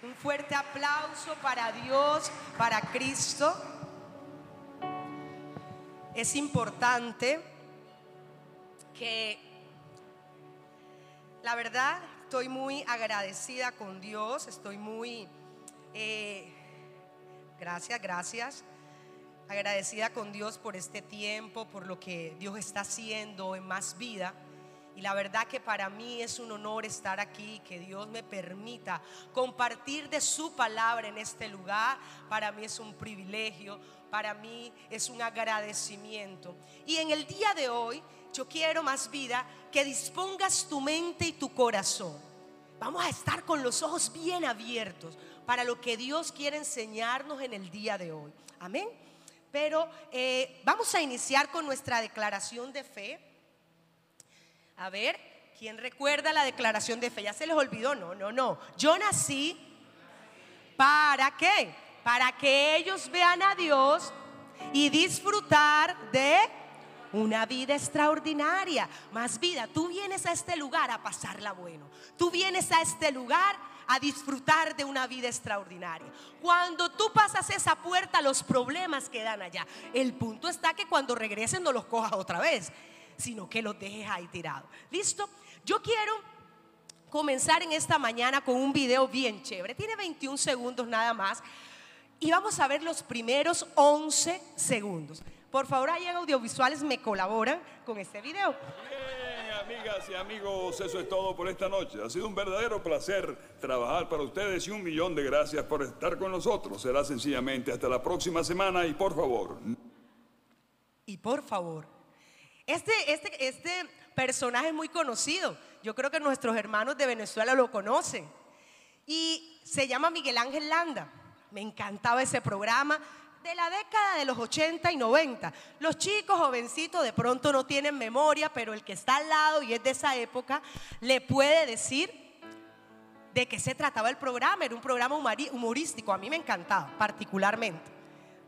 Un fuerte aplauso para Dios, para Cristo. Es importante que, la verdad, estoy muy agradecida con Dios, estoy muy, eh, gracias, gracias, agradecida con Dios por este tiempo, por lo que Dios está haciendo en más vida. Y la verdad que para mí es un honor estar aquí, que Dios me permita compartir de su palabra en este lugar. Para mí es un privilegio, para mí es un agradecimiento. Y en el día de hoy yo quiero más vida que dispongas tu mente y tu corazón. Vamos a estar con los ojos bien abiertos para lo que Dios quiere enseñarnos en el día de hoy. Amén. Pero eh, vamos a iniciar con nuestra declaración de fe. A ver, ¿quién recuerda la declaración de fe? ¿Ya se les olvidó? No, no, no. Yo nací para qué? Para que ellos vean a Dios y disfrutar de una vida extraordinaria. Más vida, tú vienes a este lugar a pasarla bueno. Tú vienes a este lugar a disfrutar de una vida extraordinaria. Cuando tú pasas esa puerta, los problemas quedan allá. El punto está que cuando regresen no los cojas otra vez sino que los dejes ahí tirados. ¿Listo? Yo quiero comenzar en esta mañana con un video bien chévere. Tiene 21 segundos nada más. Y vamos a ver los primeros 11 segundos. Por favor, ahí en audiovisuales me colaboran con este video. Bien, amigas y amigos, eso es todo por esta noche. Ha sido un verdadero placer trabajar para ustedes y un millón de gracias por estar con nosotros. Será sencillamente hasta la próxima semana y por favor. Y por favor, este, este, este personaje es muy conocido. Yo creo que nuestros hermanos de Venezuela lo conocen. Y se llama Miguel Ángel Landa. Me encantaba ese programa de la década de los 80 y 90. Los chicos jovencitos de pronto no tienen memoria, pero el que está al lado y es de esa época le puede decir de qué se trataba el programa. Era un programa humorístico, a mí me encantaba particularmente.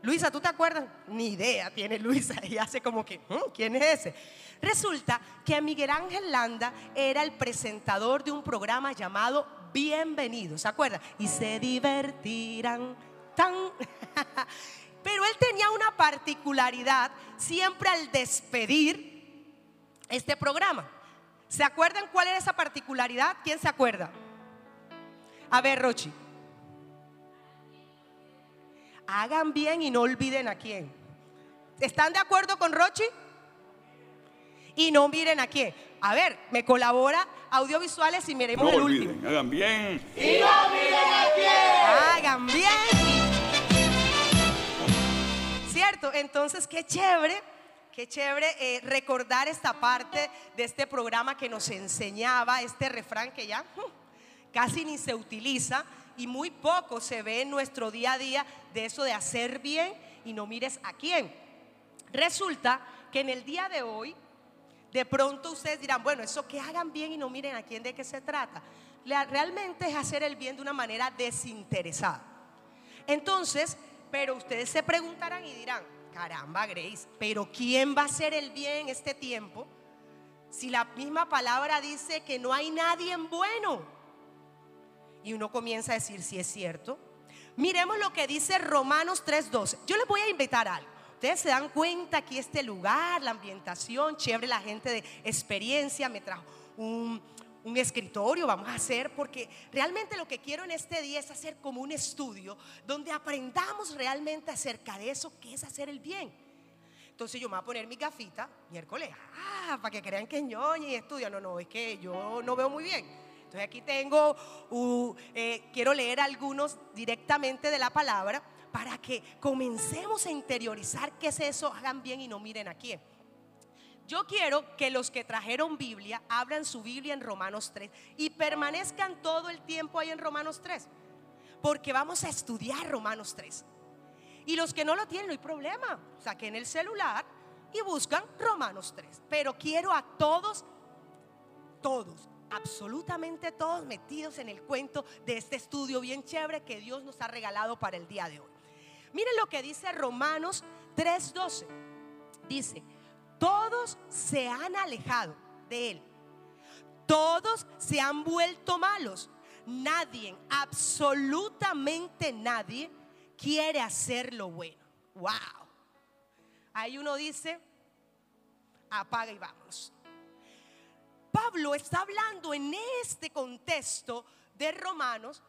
Luisa, ¿tú te acuerdas? Ni idea tiene Luisa. Y hace como que, mm, ¿quién es ese? Resulta que Miguel Ángel Landa era el presentador de un programa llamado Bienvenido, ¿se acuerdan? Y se divertirán tan. Pero él tenía una particularidad siempre al despedir este programa. ¿Se acuerdan cuál era esa particularidad? ¿Quién se acuerda? A ver, Rochi hagan bien y no olviden a quién. ¿Están de acuerdo con Rochi? Y no miren a quién. A ver, me colabora audiovisuales y miremos el último. Hagan bien. Y no miren a quién. Hagan bien. Cierto, entonces qué chévere, qué chévere eh, recordar esta parte de este programa que nos enseñaba, este refrán que ya hmm, casi ni se utiliza y muy poco se ve en nuestro día a día de eso de hacer bien y no mires a quién. Resulta que en el día de hoy, de pronto ustedes dirán, bueno, eso que hagan bien y no miren a quién de qué se trata. Realmente es hacer el bien de una manera desinteresada. Entonces, pero ustedes se preguntarán y dirán, caramba, Grace, pero ¿quién va a hacer el bien en este tiempo? Si la misma palabra dice que no hay nadie bueno. Y uno comienza a decir si es cierto. Miremos lo que dice Romanos 3:12. Yo les voy a invitar algo. Ustedes se dan cuenta aquí este lugar, la ambientación, chévere la gente de experiencia, me trajo un, escritorio, vamos a hacer, porque realmente lo que quiero en este día es hacer como un estudio donde aprendamos realmente acerca de eso, que es hacer el bien. Entonces yo me voy a poner mi gafita miércoles, ah, para que crean que ñoña y estudia. No, no, es que yo no veo muy bien. Entonces aquí tengo, eh, quiero leer algunos directamente de la palabra para que comencemos a interiorizar qué es eso, hagan bien y no miren a quién. Yo quiero que los que trajeron Biblia abran su Biblia en Romanos 3 y permanezcan todo el tiempo ahí en Romanos 3, porque vamos a estudiar Romanos 3. Y los que no lo tienen, no hay problema, saquen el celular y buscan Romanos 3. Pero quiero a todos, todos, absolutamente todos metidos en el cuento de este estudio bien chévere que Dios nos ha regalado para el día de hoy. Miren lo que dice Romanos 3:12. Dice, todos se han alejado de Él. Todos se han vuelto malos. nadie, absolutamente nadie quiere hacer lo bueno. Wow. Ahí uno dice, apaga y vámonos. Pablo está hablando en este contexto de Romanos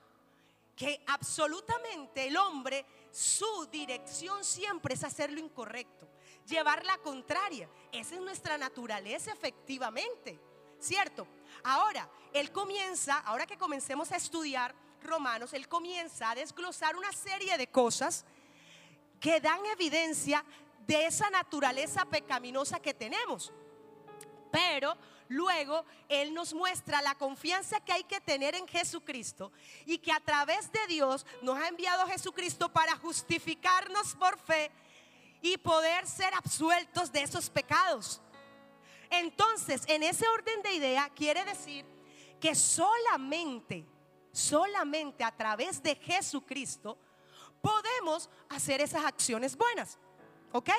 que absolutamente el hombre, su dirección siempre es hacer lo incorrecto, llevar la contraria. Esa es nuestra naturaleza efectivamente, ¿cierto? Ahora, él comienza, ahora que comencemos a estudiar Romanos, él comienza a desglosar una serie de cosas que dan evidencia de esa naturaleza pecaminosa que tenemos. Pero luego Él nos muestra la confianza que hay que tener en Jesucristo y que a través de Dios nos ha enviado Jesucristo para justificarnos por fe y poder ser absueltos de esos pecados. Entonces, en ese orden de idea quiere decir que solamente, solamente a través de Jesucristo podemos hacer esas acciones buenas. ¿Ok?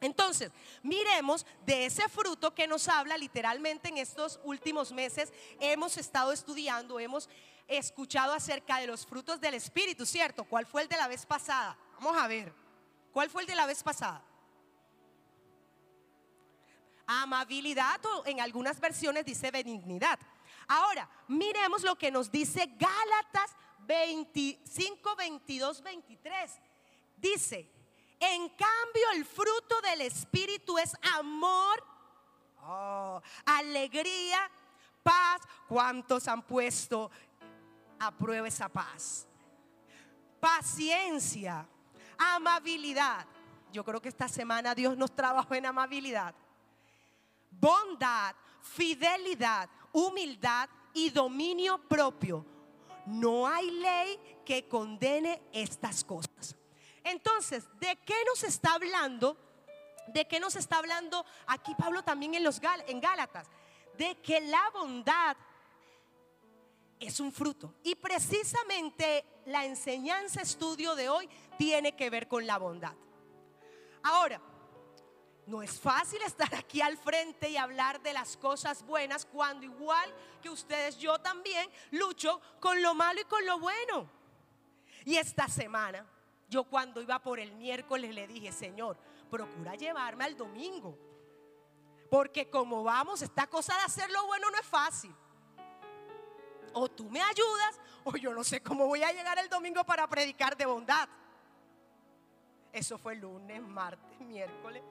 Entonces, miremos de ese fruto que nos habla literalmente en estos últimos meses. Hemos estado estudiando, hemos escuchado acerca de los frutos del Espíritu, ¿cierto? ¿Cuál fue el de la vez pasada? Vamos a ver. ¿Cuál fue el de la vez pasada? Amabilidad o en algunas versiones dice benignidad. Ahora, miremos lo que nos dice Gálatas 25, 22, 23. Dice, en cambio, el fruto del Espíritu es amor, oh, alegría, paz. ¿Cuántos han puesto a prueba esa paz? Paciencia, amabilidad. Yo creo que esta semana Dios nos trabajó en amabilidad. Bondad, fidelidad, humildad y dominio propio. No hay ley que condene estas cosas. Entonces, ¿de qué nos está hablando? ¿De qué nos está hablando aquí Pablo también en los en Gálatas? De que la bondad es un fruto. Y precisamente la enseñanza estudio de hoy tiene que ver con la bondad. Ahora, no es fácil estar aquí al frente y hablar de las cosas buenas cuando igual que ustedes, yo también lucho con lo malo y con lo bueno. Y esta semana yo cuando iba por el miércoles le dije, Señor, procura llevarme al domingo. Porque como vamos, esta cosa de hacer lo bueno no es fácil. O tú me ayudas o yo no sé cómo voy a llegar el domingo para predicar de bondad. Eso fue lunes, martes, miércoles.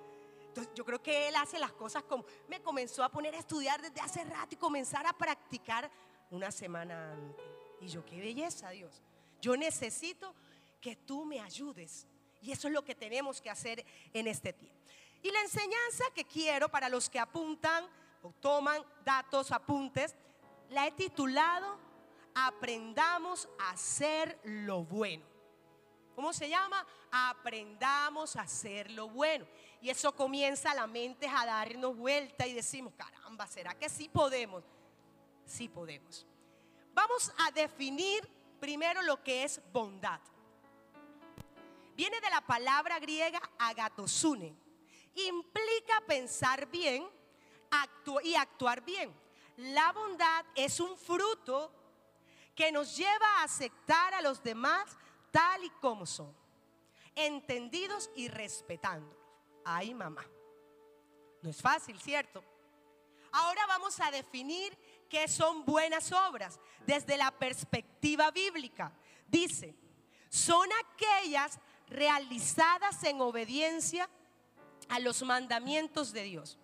Entonces yo creo que él hace las cosas como me comenzó a poner a estudiar desde hace rato y comenzar a practicar una semana antes. Y yo, qué belleza, Dios. Yo necesito que tú me ayudes. Y eso es lo que tenemos que hacer en este tiempo. Y la enseñanza que quiero para los que apuntan o toman datos, apuntes, la he titulado Aprendamos a hacer lo bueno. ¿Cómo se llama? Aprendamos a hacer lo bueno. Y eso comienza la mente a darnos vuelta y decimos, caramba, ¿será que sí podemos? Sí podemos. Vamos a definir primero lo que es bondad viene de la palabra griega agatosune. Implica pensar bien y actuar bien. La bondad es un fruto que nos lleva a aceptar a los demás tal y como son, entendidos y respetándolos. Ay, mamá. No es fácil, ¿cierto? Ahora vamos a definir qué son buenas obras desde la perspectiva bíblica. Dice, son aquellas realizadas en obediencia a los mandamientos de Dios.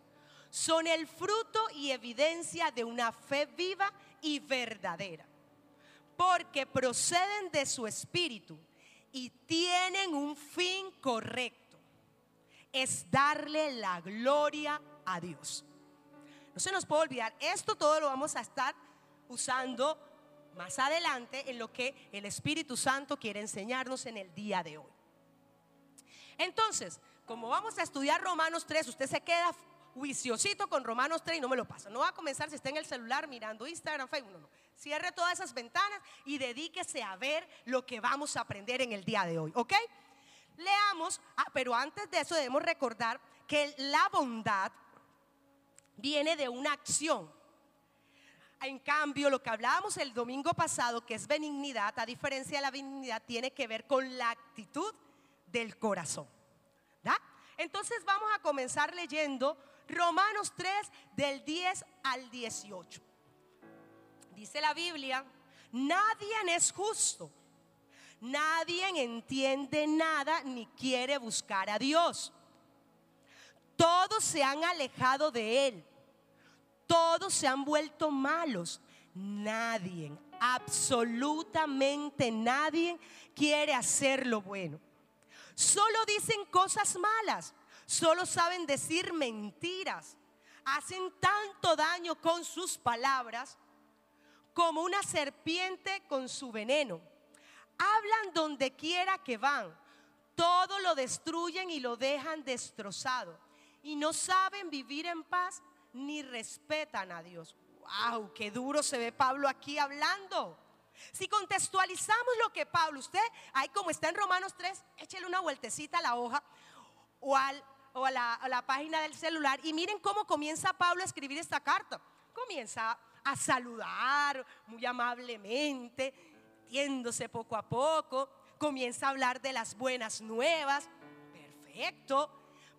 Son el fruto y evidencia de una fe viva y verdadera, porque proceden de su espíritu y tienen un fin correcto, es darle la gloria a Dios. No se nos puede olvidar, esto todo lo vamos a estar usando más adelante en lo que el Espíritu Santo quiere enseñarnos en el día de hoy. Entonces, como vamos a estudiar Romanos 3, usted se queda juiciosito con Romanos 3 y no me lo pasa. No va a comenzar si está en el celular mirando Instagram, Facebook, no. Cierre todas esas ventanas y dedíquese a ver lo que vamos a aprender en el día de hoy, ¿ok? Leamos, ah, pero antes de eso debemos recordar que la bondad viene de una acción. En cambio, lo que hablábamos el domingo pasado, que es benignidad, a diferencia de la benignidad, tiene que ver con la actitud del corazón. Entonces vamos a comenzar leyendo Romanos 3 del 10 al 18. Dice la Biblia, nadie es justo, nadie entiende nada ni quiere buscar a Dios. Todos se han alejado de Él, todos se han vuelto malos. Nadie, absolutamente nadie quiere hacer lo bueno. Solo dicen cosas malas, solo saben decir mentiras. Hacen tanto daño con sus palabras como una serpiente con su veneno. Hablan donde quiera que van. Todo lo destruyen y lo dejan destrozado. Y no saben vivir en paz ni respetan a Dios. ¡Wow! ¡Qué duro se ve Pablo aquí hablando! Si contextualizamos lo que Pablo, usted ahí como está en Romanos 3, échele una vueltecita a la hoja o, a, la, página del celular y miren cómo comienza Pablo a escribir esta carta. Comienza a saludar muy amablemente, tiéndose poco a poco, comienza a hablar de las buenas nuevas, perfecto,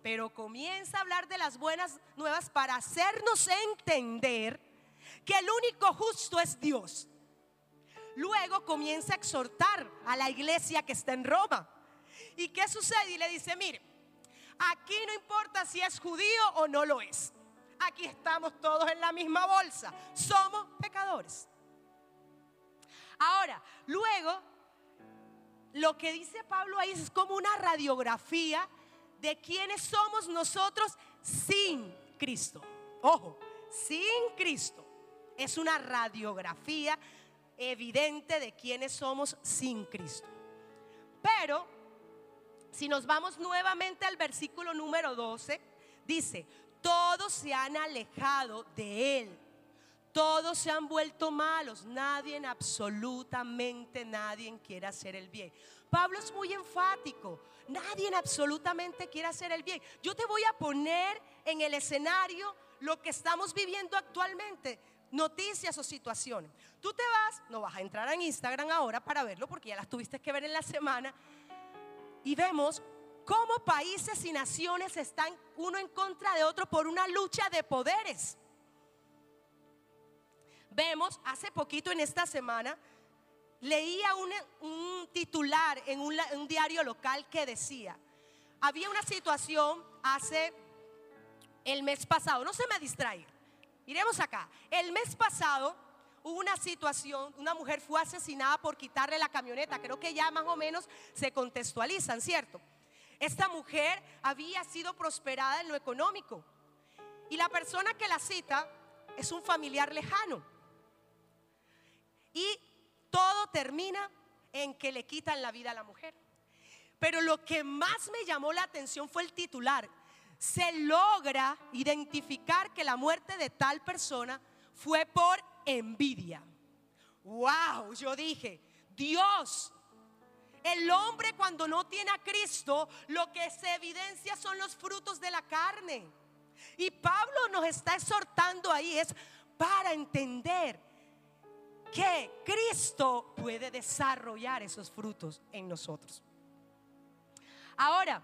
pero comienza a hablar de las buenas nuevas para hacernos entender que el único justo es Dios Luego comienza a exhortar a la iglesia que está en Roma. ¿Y qué sucede? Y le dice, mire, aquí no importa si es judío o no lo es. Aquí estamos todos en la misma bolsa. Somos pecadores. Ahora, luego, lo que dice Pablo ahí es como una radiografía de quiénes somos nosotros sin Cristo. Ojo, sin Cristo. Es una radiografía evidente de quiénes somos sin Cristo. Pero, si nos vamos nuevamente al versículo número 12, dice, todos se han alejado de Él. Todos se han vuelto malos. Nadie, absolutamente nadie quiere hacer el bien. Pablo es muy enfático. Nadie absolutamente quiere hacer el bien. Yo te voy a poner en el escenario lo que estamos viviendo actualmente noticias o situaciones. Tú te vas, no vas a entrar en Instagram ahora para verlo porque ya las tuviste que ver en la semana, y vemos cómo países y naciones están uno en contra de otro por una lucha de poderes. Vemos, hace poquito en esta semana, leía un, titular en un, un diario local que decía, había una situación hace el mes pasado, no se me distraiga, Miremos acá. El mes pasado hubo una situación, una mujer fue asesinada por quitarle la camioneta. Creo que ya más o menos se contextualizan, ¿cierto? Esta mujer había sido prosperada en lo económico. Y la persona que la cita es un familiar lejano. Y todo termina en que le quitan la vida a la mujer. Pero lo que más me llamó la atención fue el titular se logra identificar que la muerte de tal persona fue por envidia. Wow, yo dije, Dios, el hombre cuando no tiene a Cristo, lo que se evidencia son los frutos de la carne. Y Pablo nos está exhortando ahí es para entender que Cristo puede desarrollar esos frutos en nosotros. Ahora,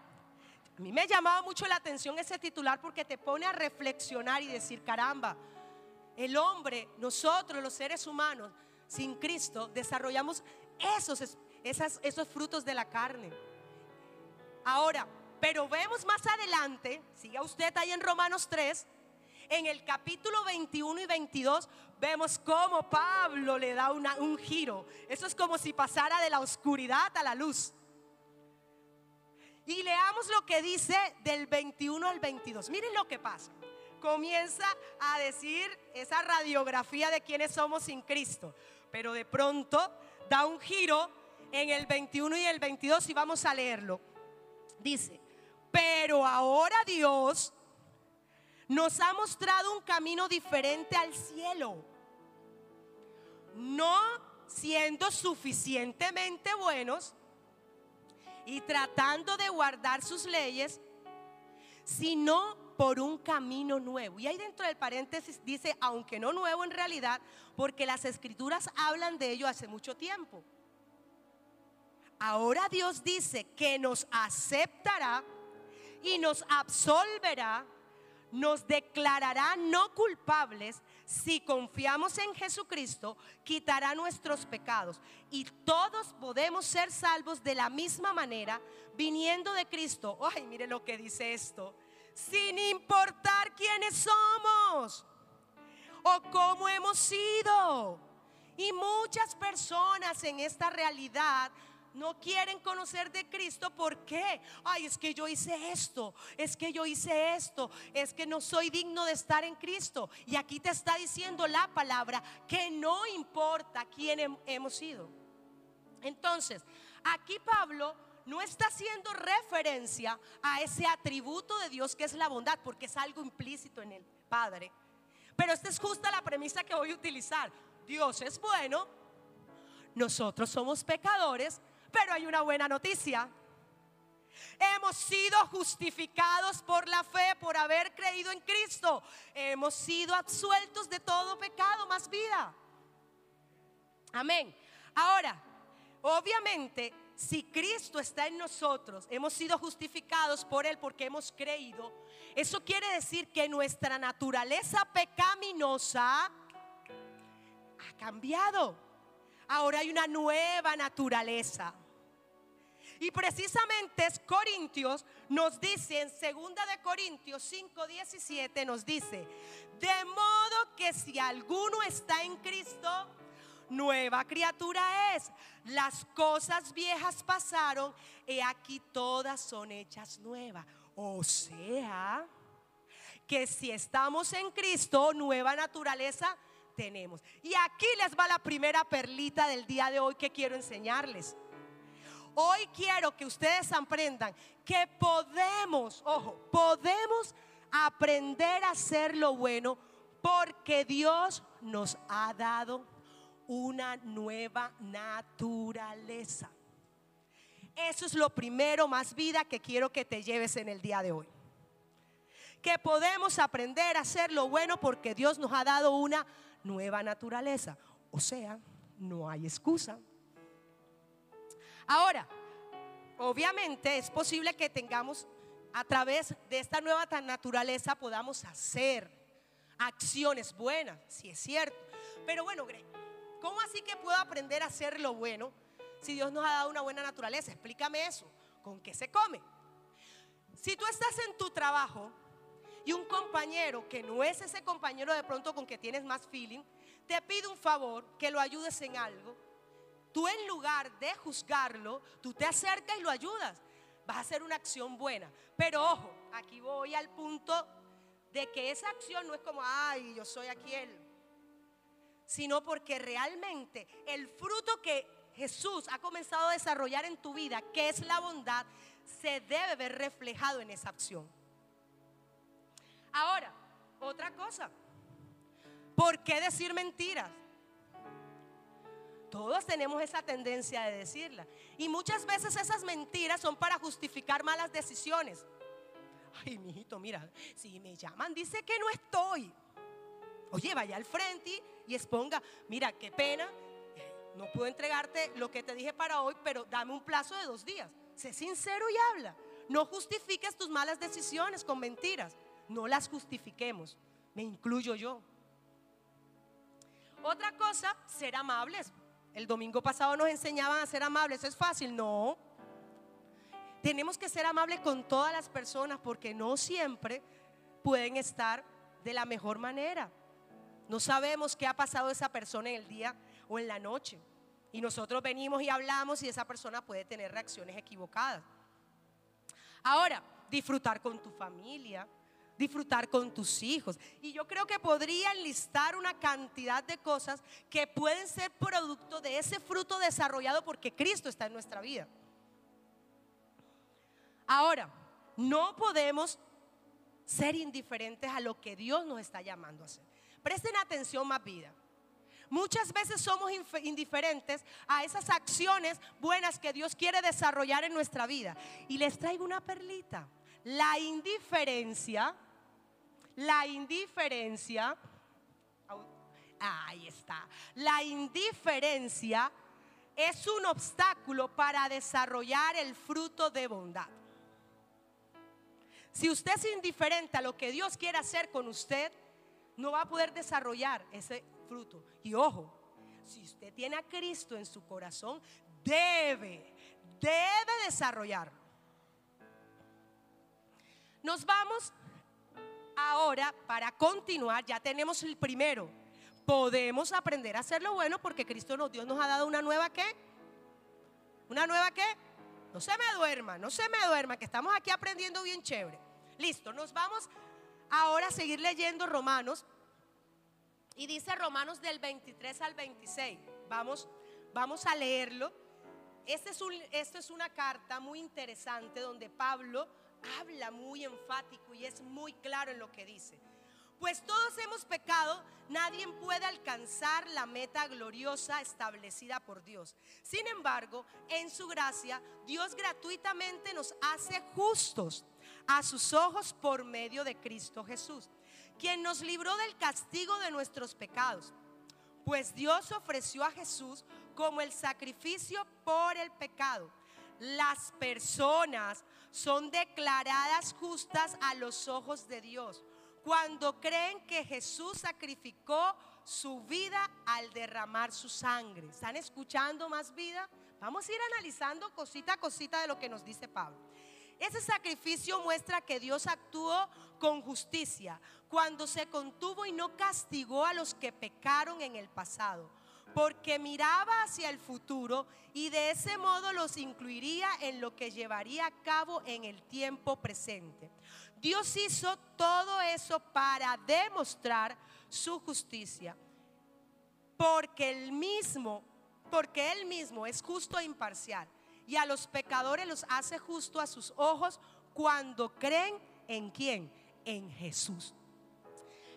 a mí me llamaba mucho la atención ese titular porque te pone a reflexionar y decir, caramba, el hombre, nosotros los seres humanos, sin Cristo, desarrollamos esos, esos frutos de la carne. Ahora, pero vemos más adelante, siga usted ahí en Romanos 3, en el capítulo 21 y 22 vemos cómo Pablo le da un giro. Eso es como si pasara de la oscuridad a la luz. Y leamos lo que dice del 21 al 22. Miren lo que pasa. Comienza a decir esa radiografía de quienes somos sin Cristo. Pero de pronto da un giro en el 21 y el 22 y vamos a leerlo. Dice, pero ahora Dios nos ha mostrado un camino diferente al cielo. No siendo suficientemente buenos y tratando de guardar sus leyes, sino por un camino nuevo. Y ahí dentro del paréntesis dice, aunque no nuevo en realidad, porque las escrituras hablan de ello hace mucho tiempo. Ahora Dios dice que nos aceptará y nos absolverá, nos declarará no culpables si confiamos en Jesucristo, quitará nuestros pecados. Y todos podemos ser salvos de la misma manera, viniendo de Cristo. Ay, mire lo que dice esto. Sin importar quiénes somos o cómo hemos sido. Y muchas personas en esta realidad no quieren conocer de Cristo. ¿Por qué? Ay, es que yo hice esto, es que yo hice esto, es que no soy digno de estar en Cristo. Y aquí te está diciendo la palabra que no importa quién hemos sido. Entonces, aquí Pablo no está haciendo referencia a ese atributo de Dios que es la bondad, porque es algo implícito en el Padre. Pero esta es justa la premisa que voy a utilizar. Dios es bueno, nosotros somos pecadores, pero hay una buena noticia. Hemos sido justificados por la fe, por haber creído en Cristo. Hemos sido absueltos de todo pecado, más vida. Amén. Ahora, obviamente, si Cristo está en nosotros, hemos sido justificados por Él porque hemos creído, eso quiere decir que nuestra naturaleza pecaminosa ha cambiado. Ahora hay una nueva naturaleza. Y precisamente es Corintios nos dice en segunda de Corintios 5:17 nos dice, "De modo que si alguno está en Cristo, nueva criatura es. Las cosas viejas pasaron y aquí todas son hechas nuevas." O sea, que si estamos en Cristo, nueva naturaleza tenemos. Y aquí les va la primera perlita del día de hoy que quiero enseñarles. Hoy quiero que ustedes aprendan que podemos, ojo, podemos aprender a hacer lo bueno porque Dios nos ha dado una nueva naturaleza. Eso es lo primero más vida que quiero que te lleves en el día de hoy. Que podemos aprender a hacer lo bueno porque Dios nos ha dado una nueva naturaleza. O sea, no hay excusa. Ahora, obviamente es posible que tengamos a través de esta nueva naturaleza podamos hacer acciones buenas, si es cierto. Pero bueno, Greg, ¿cómo así que puedo aprender a hacer lo bueno si Dios nos ha dado una buena naturaleza? Explícame eso. ¿Con qué se come? Si tú estás en tu trabajo y un compañero que no es ese compañero de pronto con que tienes más feeling, te pide un favor, que lo ayudes en algo, tú en lugar de juzgarlo, tú te acercas y lo ayudas. Vas a hacer una acción buena. Pero ojo, aquí voy al punto de que esa acción no es como, ay, yo soy aquí él. Sino porque realmente el fruto que Jesús ha comenzado a desarrollar en tu vida, que es la bondad, se debe ver reflejado en esa acción. Ahora, otra cosa. ¿Por qué decir mentiras? Todos tenemos esa tendencia de decirla. Y muchas veces esas mentiras son para justificar malas decisiones. Ay, mijito, mira, si me llaman, dice que no estoy. Oye, vaya al frente y exponga, mira, qué pena, no puedo entregarte lo que te dije para hoy, pero dame un plazo de dos días. Sé sincero y habla. No justifiques tus malas decisiones con mentiras. No las justifiquemos. Me incluyo yo. Otra cosa, ser amables. El domingo pasado nos enseñaban a ser amables. ¿Es fácil? No. Tenemos que ser amables con todas las personas porque no siempre pueden estar de la mejor manera. No sabemos qué ha pasado esa persona en el día o en la noche. Y nosotros venimos y hablamos y esa persona puede tener reacciones equivocadas. Ahora, disfrutar con tu familia, disfrutar con tus hijos. Y yo creo que podría enlistar una cantidad de cosas que pueden ser producto de ese fruto desarrollado porque Cristo está en nuestra vida. Ahora, no podemos ser indiferentes a lo que Dios nos está llamando a hacer. Presten atención más vida. Muchas veces somos indiferentes a esas acciones buenas que Dios quiere desarrollar en nuestra vida. Y les traigo una perlita. La indiferencia la indiferencia, ahí está, la indiferencia es un obstáculo para desarrollar el fruto de bondad. Si usted es indiferente a lo que Dios quiere hacer con usted, no va a poder desarrollar ese fruto. Y ojo, si usted tiene a Cristo en su corazón, debe, debe desarrollarlo. Nos vamos ahora para continuar, ya tenemos el primero. Podemos aprender a hacer lo bueno porque Cristo nos, Dios nos ha dado una nueva qué? ¿Una nueva qué? No se me duerma, no se me duerma, que estamos aquí aprendiendo bien chévere. Listo, nos vamos ahora a seguir leyendo Romanos. Y dice Romanos del 23 al 26. Vamos, vamos a leerlo. Este es un, es una carta muy interesante donde Pablo habla muy enfático y es muy claro en lo que dice. Pues todos hemos pecado, nadie puede alcanzar la meta gloriosa establecida por Dios. Sin embargo, en su gracia, Dios gratuitamente nos hace justos a sus ojos por medio de Cristo Jesús, quien nos libró del castigo de nuestros pecados. Pues Dios ofreció a Jesús como el sacrificio por el pecado. Las personas son declaradas justas a los ojos de Dios cuando creen que Jesús sacrificó su vida al derramar su sangre. ¿Están escuchando más vida? Vamos a ir analizando cosita a cosita de lo que nos dice Pablo. Ese sacrificio muestra que Dios actuó con justicia cuando se contuvo y no castigó a los que pecaron en el pasado, porque miraba hacia el futuro y de ese modo los incluiría en lo que llevaría a cabo en el tiempo presente. Dios hizo todo eso para demostrar su justicia. Porque él mismo, porque él mismo es justo e imparcial. Y a los pecadores los hace justo a sus ojos cuando creen en quién? En Jesús.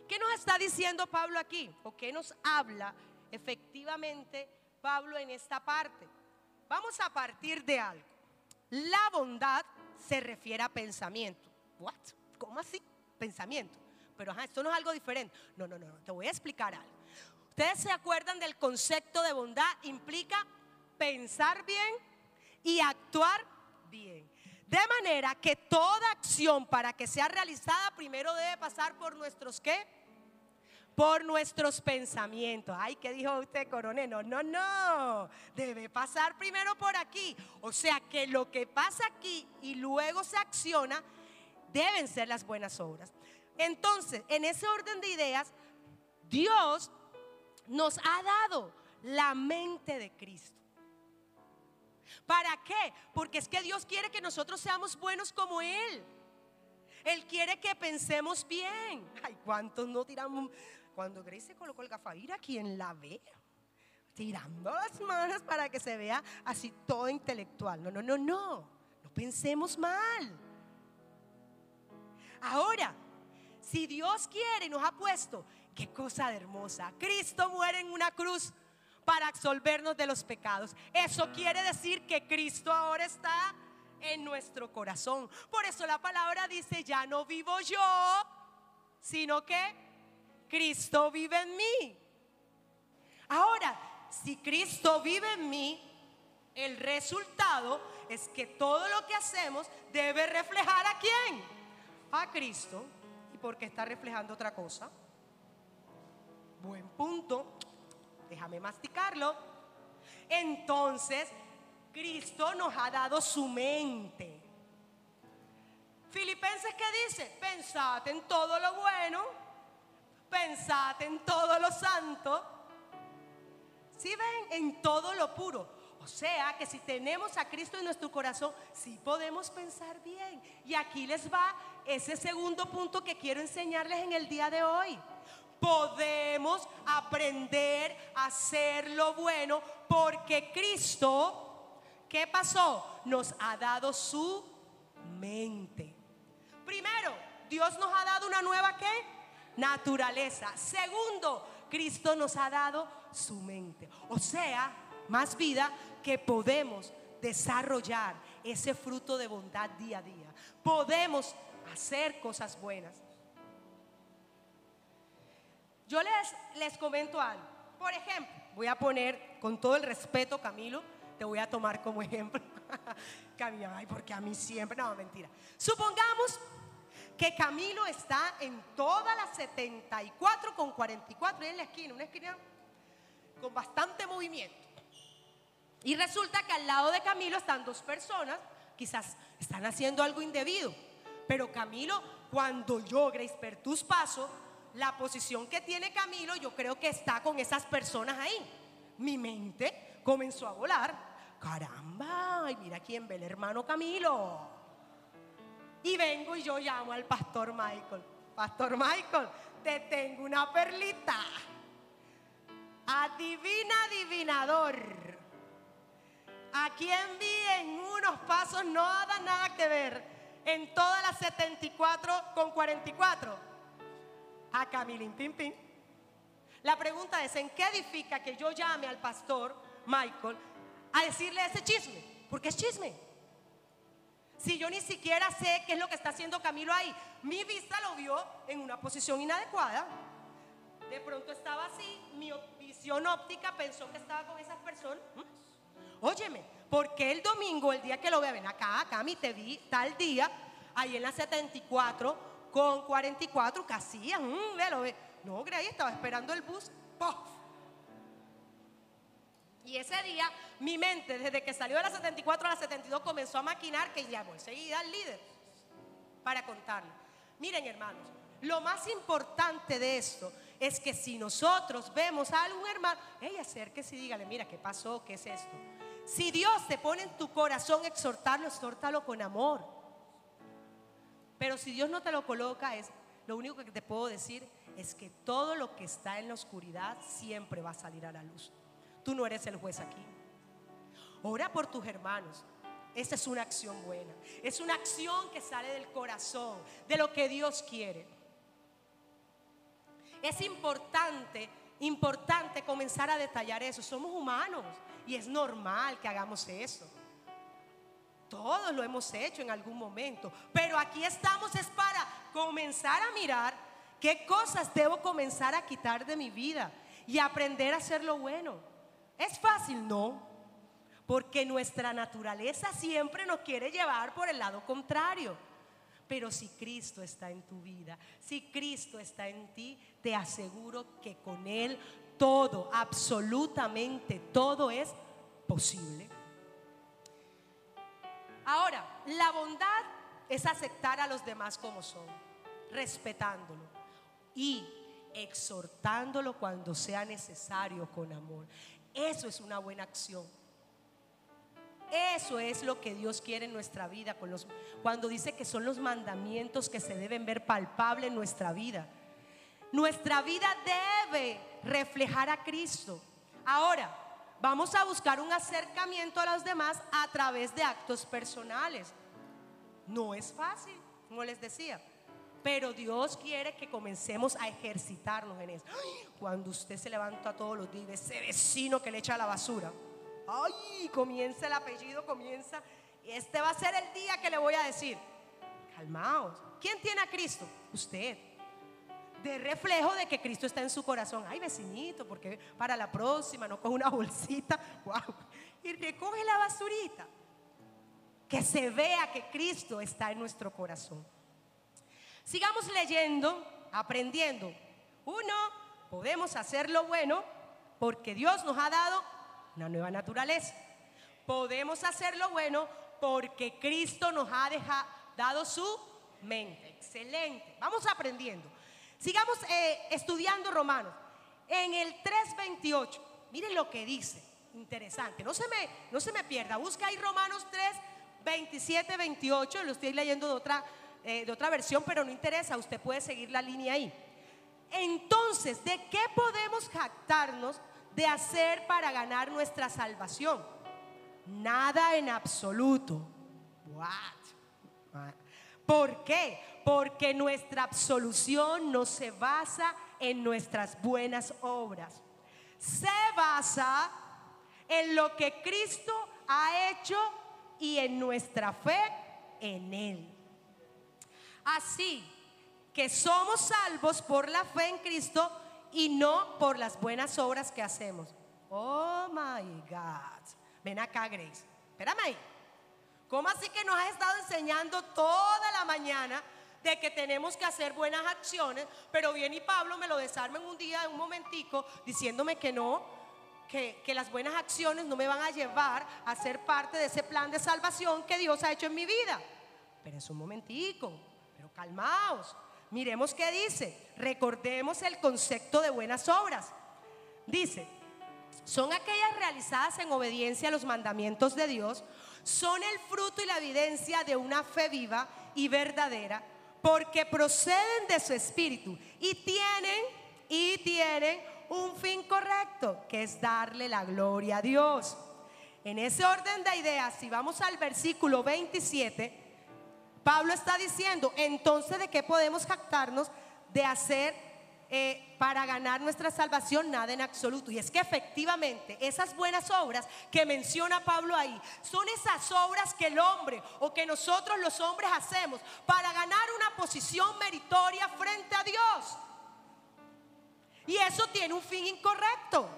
¿Qué nos está diciendo Pablo aquí? ¿O qué nos habla efectivamente Pablo en esta parte? Vamos a partir de algo. La bondad se refiere a pensamiento. What? ¿Cómo así? Pensamiento. Pero esto no es algo diferente. No, no, no, te voy a explicar algo. Ustedes se acuerdan del concepto de bondad implica pensar bien y actuar bien. De manera que toda acción para que sea realizada primero debe pasar por nuestros qué? Por nuestros pensamientos. Ay, ¿qué dijo usted, coronel? No, no, no. Debe pasar primero por aquí. O sea que lo que pasa aquí y luego se acciona deben ser las buenas obras. Entonces, en ese orden de ideas, Dios nos ha dado la mente de Cristo. ¿Para qué? Porque es que Dios quiere que nosotros seamos buenos como Él. Él quiere que pensemos bien. Ay, ¿cuántos no tiramos? Cuando Grace se colocó el gafaira, ¿quién la ve? Tirando las manos para que se vea así todo intelectual. No, no, no, no. No pensemos mal. Ahora, si Dios quiere nos ha puesto, qué cosa hermosa. Cristo muere en una cruz para absolvernos de los pecados. Eso quiere decir que Cristo ahora está en nuestro corazón. Por eso la palabra dice, ya no vivo yo, sino que Cristo vive en mí. Ahora, si Cristo vive en mí, el resultado es que todo lo que hacemos debe reflejar a quién? a Cristo y porque está reflejando otra cosa. Buen punto. Déjame masticarlo. Entonces, Cristo nos ha dado su mente. Filipenses que dice, pensad en todo lo bueno, pensad en todo lo santo. Si ven, en todo lo puro. O sea que si tenemos a Cristo en nuestro corazón, sí podemos pensar bien. Y aquí les va ese segundo punto que quiero enseñarles en el día de hoy. Podemos aprender a hacer lo bueno porque Cristo, ¿qué pasó? Nos ha dado su mente. Primero, Dios nos ha dado una nueva qué? Naturaleza. Segundo, Cristo nos ha dado su mente. O sea, más vida que podemos desarrollar ese fruto de bondad día a día. Podemos hacer cosas buenas. Yo les, les comento algo. Por ejemplo, voy a poner, con todo el respeto, Camilo, te voy a tomar como ejemplo. Camilo, ay, porque a mí siempre, no, mentira. Supongamos que Camilo está en todas las 74 con 44, en la esquina, una esquina con bastante movimiento. Y resulta que al lado de Camilo están dos personas, quizás están haciendo algo indebido. Pero Camilo, cuando yo, Grace, per tus pasos, la posición que tiene Camilo, yo creo que está con esas personas ahí. Mi mente comenzó a volar. Caramba, y mira quién ve el hermano Camilo. Y vengo y yo llamo al pastor Michael. Pastor Michael, te tengo una perlita. Adivina, adivinador. A quien vi en unos pasos no da nada que ver. En todas las 74 con 44. A Camilín Pim Pim. La pregunta es, ¿en qué edifica que yo llame al pastor Michael a decirle ese chisme? Porque es chisme. Si yo ni siquiera sé qué es lo que está haciendo Camilo ahí, mi vista lo vio en una posición inadecuada. De pronto estaba así, mi visión óptica pensó que estaba con esas personas. ¿Mm? Óyeme, porque el domingo, el día que lo vea, ven acá, acá, mi te vi tal día, ahí en la 74 con 44, ¿qué hacías? Mm, ve, lo ve. No, Grey, estaba esperando el bus. ¡Pof! Y ese día mi mente, desde que salió de la 74 a la 72, comenzó a maquinar que llamó enseguida al líder para contarle. Miren hermanos, lo más importante de esto es que si nosotros vemos a algún hermano, ella acérquese y dígale, mira, ¿qué pasó? ¿Qué es esto? Si Dios te pone en tu corazón exhortarlo, exhórtalo con amor. Pero si Dios no te lo coloca, es lo único que te puedo decir es que todo lo que está en la oscuridad siempre va a salir a la luz. Tú no eres el juez aquí. Ora por tus hermanos. Esa es una acción buena. Es una acción que sale del corazón, de lo que Dios quiere. Es importante, importante comenzar a detallar eso. Somos humanos y es normal que hagamos eso. Todos lo hemos hecho en algún momento. Pero aquí estamos es para comenzar a mirar qué cosas debo comenzar a quitar de mi vida y aprender a hacer lo bueno. ¿Es fácil? No. Porque nuestra naturaleza siempre nos quiere llevar por el lado contrario. Pero si Cristo está en tu vida, si Cristo está en ti, te aseguro que con Él todo, absolutamente todo es posible. Ahora, la bondad es aceptar a los demás como son, respetándolo y exhortándolo cuando sea necesario con amor. Eso es una buena acción. Eso es lo que Dios quiere en nuestra vida cuando dice que son los mandamientos que se deben ver palpable en nuestra vida. Nuestra vida debe reflejar a Cristo. Ahora, vamos a buscar un acercamiento a los demás a través de actos personales. No es fácil, como les decía, pero Dios quiere que comencemos a ejercitarnos en eso. Cuando usted se levanta todos los días, ese vecino que le echa la basura ay, comienza el apellido, comienza. Este va a ser el día que le voy a decir, calmaos. ¿Quién tiene a Cristo? Usted. De reflejo de que Cristo está en su corazón. Ay, vecinito, porque para la próxima no coge una bolsita, wow, y recoge la basurita. Que se vea que Cristo está en nuestro corazón. Sigamos leyendo, aprendiendo. Uno, podemos hacer lo bueno porque Dios nos ha dado una nueva naturaleza. Podemos hacer lo bueno porque Cristo nos ha dado su mente. Excelente. Vamos aprendiendo. Sigamos eh, estudiando Romanos. En el 3.28, miren lo que dice. Interesante. No se me, no se me pierda. Busca ahí Romanos 3, 27, 28. Lo estoy leyendo de otra, eh, de otra versión, pero no interesa. Usted puede seguir la línea ahí. Entonces, ¿de qué podemos jactarnos? de hacer para ganar nuestra salvación? Nada en absoluto. ¿Por qué? Porque nuestra absolución no se basa en nuestras buenas obras. Se basa en lo que Cristo ha hecho y en nuestra fe en Él. Así que somos salvos por la fe en Cristo y no por las buenas obras que hacemos. Oh my God. Ven acá, Grace. Espérame ahí. ¿Cómo así que nos has estado enseñando toda la mañana de que tenemos que hacer buenas acciones, pero viene y Pablo me lo desarma en un día, en un momentico, diciéndome que no, que, que, las buenas acciones no me van a llevar a ser parte de ese plan de salvación que Dios ha hecho en mi vida. Pero es un momentico, calmaos. Miremos qué dice. Recordemos el concepto de buenas obras. Dice, son aquellas realizadas en obediencia a los mandamientos de Dios, son el fruto y la evidencia de una fe viva y verdadera porque proceden de su espíritu y tienen y tienen un fin correcto, que es darle la gloria a Dios. En ese orden de ideas, si vamos al versículo 27, Pablo está diciendo, entonces de qué podemos jactarnos de hacer eh, para ganar nuestra salvación nada en absoluto. Y es que efectivamente esas buenas obras que menciona Pablo ahí son esas obras que el hombre o que nosotros los hombres hacemos para ganar una posición meritoria frente a Dios. Y eso tiene un fin incorrecto.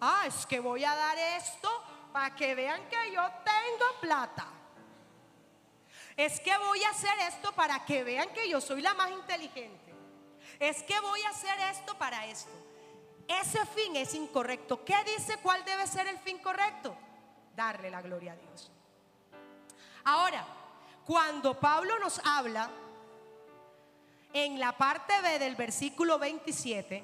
Ah, es que voy a dar esto para que vean que yo tengo plata. Es que voy a hacer esto para que vean que yo soy la más inteligente es que voy a hacer esto para esto. Ese fin es incorrecto. ¿Qué dice cuál debe ser el fin correcto? Darle la gloria a Dios. Ahora, cuando Pablo nos habla en la parte B del versículo 27,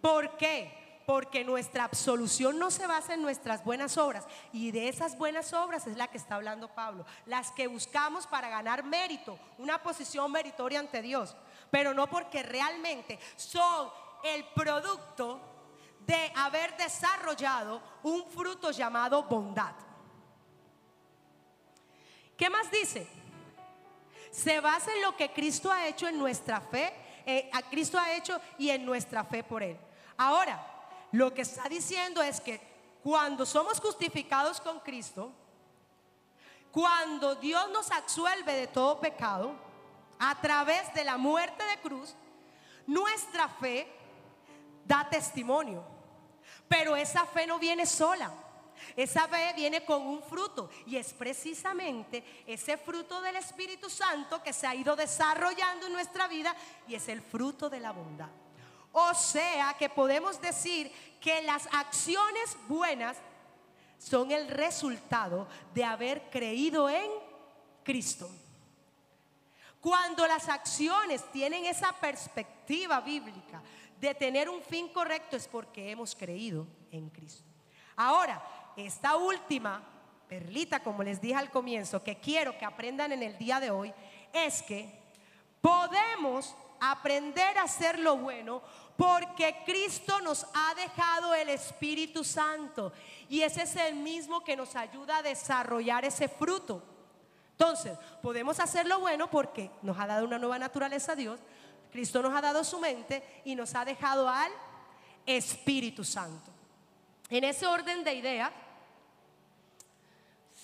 ¿por qué? Porque nuestra absolución no se basa en nuestras buenas obras. Y de esas buenas obras es la que está hablando Pablo. Las que buscamos para ganar mérito, una posición meritoria ante Dios pero no porque realmente son el producto de haber desarrollado un fruto llamado bondad. ¿Qué más dice? Se basa en lo que Cristo ha hecho en nuestra fe, eh, a Cristo ha hecho y en nuestra fe por Él. Ahora, lo que está diciendo es que cuando somos justificados con Cristo, cuando Dios nos absuelve de todo pecado, a través de la muerte de cruz, nuestra fe da testimonio. Pero esa fe no viene sola. Esa fe viene con un fruto y es precisamente ese fruto del Espíritu Santo que se ha ido desarrollando en nuestra vida y es el fruto de la bondad. O sea que podemos decir que las acciones buenas son el resultado de haber creído en Cristo. Cuando las acciones tienen esa perspectiva bíblica de tener un fin correcto es porque hemos creído en Cristo. Ahora, esta última perlita, como les dije al comienzo, que quiero que aprendan en el día de hoy, es que podemos aprender a hacer lo bueno porque Cristo nos ha dejado el Espíritu Santo y ese es el mismo que nos ayuda a desarrollar ese fruto. Entonces, podemos hacer lo bueno porque nos ha dado una nueva naturaleza a Dios, Cristo nos ha dado su mente y nos ha dejado al Espíritu Santo. En ese orden de ideas,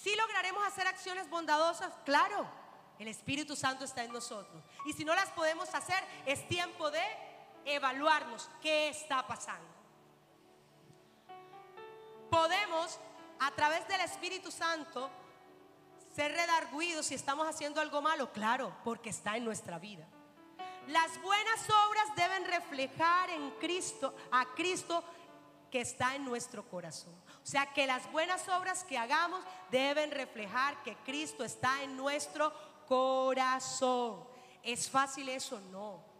si lograremos hacer acciones bondadosas, claro, el Espíritu Santo está en nosotros. Y si no las podemos hacer, es tiempo de evaluarnos qué está pasando. Podemos, a través del Espíritu Santo, ser redarguidos si estamos haciendo algo malo, claro, porque está en nuestra vida. Las buenas obras deben reflejar en Cristo, a Cristo que está en nuestro corazón. O sea que las buenas obras que hagamos deben reflejar que Cristo está en nuestro corazón. ¿Es fácil eso? No.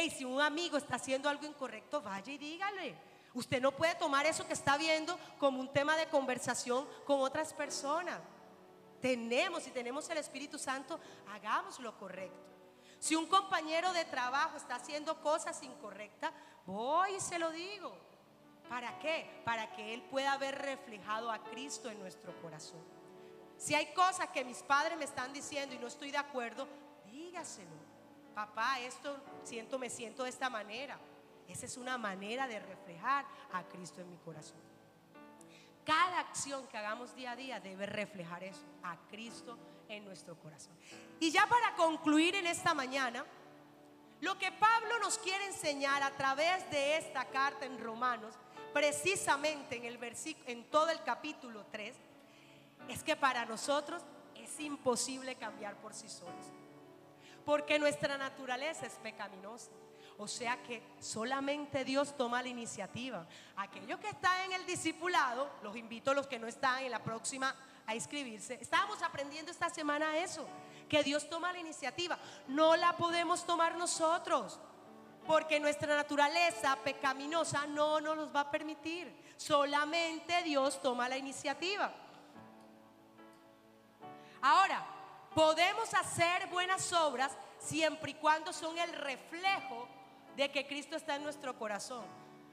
Hey, si un amigo está haciendo algo incorrecto, vaya y dígale. Usted no puede tomar eso que está viendo como un tema de conversación con otras personas tenemos y tenemos el Espíritu Santo, hagamos lo correcto. Si un compañero de trabajo está haciendo cosas incorrectas, voy y se lo digo. ¿Para qué? Para que él pueda ver reflejado a Cristo en nuestro corazón. Si hay cosas que mis padres me están diciendo y no estoy de acuerdo, dígaselo. Papá, esto siento, me siento de esta manera. Esa es una manera de reflejar a Cristo en mi corazón. Cada acción que hagamos día a día debe reflejar eso, a Cristo en nuestro corazón. Y ya para concluir en esta mañana, Lo que Pablo nos quiere enseñar a través de esta carta en Romanos, precisamente en el versículo en todo el capítulo 3, es que para nosotros es imposible cambiar por sí solos. Porque nuestra naturaleza es pecaminosa. O sea que solamente Dios toma la iniciativa. Aquellos que están en el discipulado, los invito a los que no están en la próxima a inscribirse. Estábamos aprendiendo esta semana eso, que Dios toma la iniciativa. No la podemos tomar nosotros, porque nuestra naturaleza pecaminosa no nos los va a permitir. Solamente Dios toma la iniciativa. Ahora, podemos hacer buenas obras siempre y cuando son el reflejo de que Cristo está en nuestro corazón.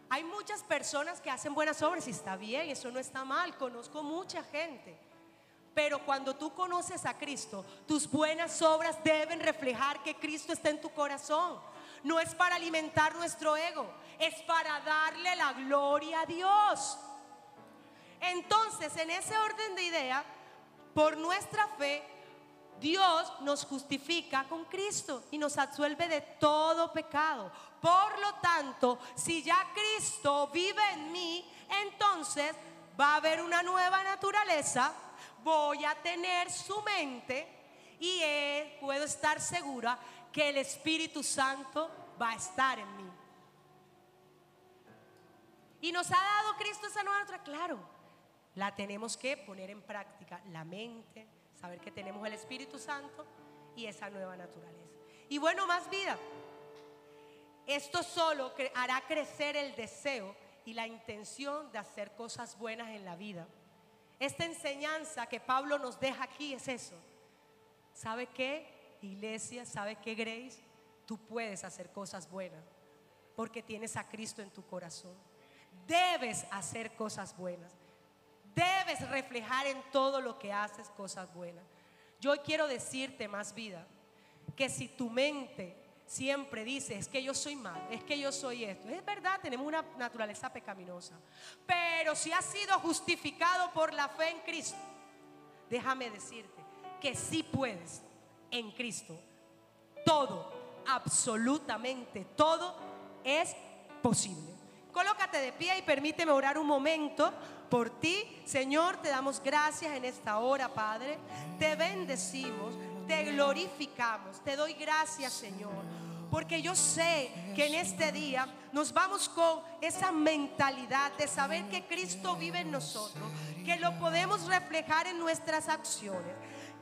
Hay muchas personas que hacen buenas obras y está bien, eso no está mal, conozco mucha gente. Pero cuando tú conoces a Cristo, tus buenas obras deben reflejar que Cristo está en tu corazón. No es para alimentar nuestro ego, es para darle la gloria a Dios. Entonces, en ese orden de idea, por nuestra fe, Dios nos justifica con Cristo y nos absuelve de todo pecado. Por lo tanto, si ya Cristo vive en mí, entonces va a haber una nueva naturaleza, voy a tener su mente y puedo estar segura que el Espíritu Santo va a estar en mí. Y nos ha dado Cristo esa nueva naturaleza, claro la tenemos que poner en práctica, la mente, saber que tenemos el Espíritu Santo y esa nueva naturaleza. Y bueno, más vida. Esto solo hará crecer el deseo y la intención de hacer cosas buenas en la vida. Esta enseñanza que Pablo nos deja aquí es eso. ¿Sabe qué, iglesia? ¿Sabe qué, Grace? Tú puedes hacer cosas buenas porque tienes a Cristo en tu corazón. Debes hacer cosas buenas. Debes reflejar en todo lo que haces cosas buenas. Yo quiero decirte más vida, que si tu mente siempre dice, es que yo soy mal, es que yo soy esto, es verdad, tenemos una naturaleza pecaminosa, pero si has sido justificado por la fe en Cristo, déjame decirte que sí puedes en Cristo. Todo, absolutamente todo es posible. Colócate de pie y permíteme orar un momento por ti. Señor, te damos gracias en esta hora, Padre. Te bendecimos, te glorificamos. Te doy gracias, Señor. Porque yo sé que en este día nos vamos con esa mentalidad de saber que Cristo vive en nosotros, que lo podemos reflejar en nuestras acciones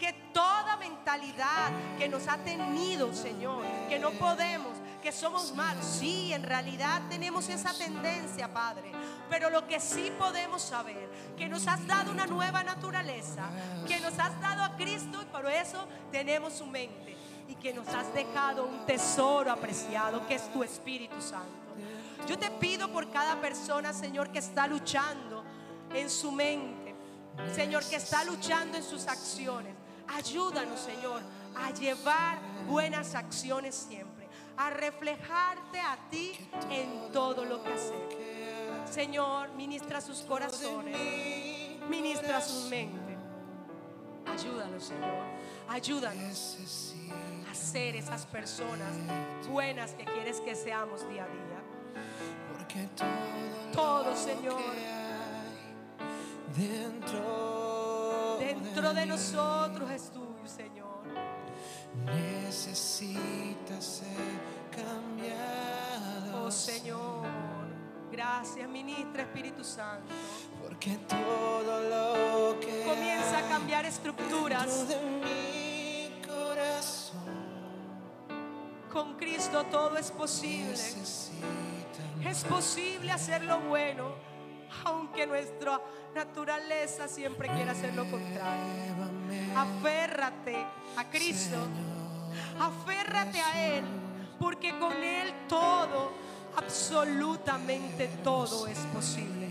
que toda mentalidad que nos ha tenido, Señor, que no podemos, que somos malos. Sí, en realidad tenemos esa tendencia, Padre. Pero lo que sí podemos saber, que nos has dado una nueva naturaleza, que nos has dado a Cristo y por eso tenemos su mente. Y que nos has dejado un tesoro apreciado, que es tu Espíritu Santo. Yo te pido por cada persona, Señor, que está luchando en su mente. Señor, que está luchando en sus acciones. Ayúdanos, Señor, a llevar buenas acciones siempre a reflejarte a ti en todo lo que hacemos. Señor, ministra sus corazones, ministra su mente. Ayúdanos, Señor. Ayúdanos a ser esas personas buenas que quieres que seamos día a día. Porque todo, Señor, dentro, dentro de nosotros es tuyo, Señor necesita ser cambiado. Oh Señor, gracias, ministra Espíritu Santo. Porque todo lo que comienza a cambiar estructuras de mi corazón. Con Cristo todo es posible. Es posible hacer lo bueno, aunque nuestra naturaleza siempre quiera hacer lo contrario. Aférrate a Cristo. Aférrate a Él, porque con Él todo, absolutamente todo es posible.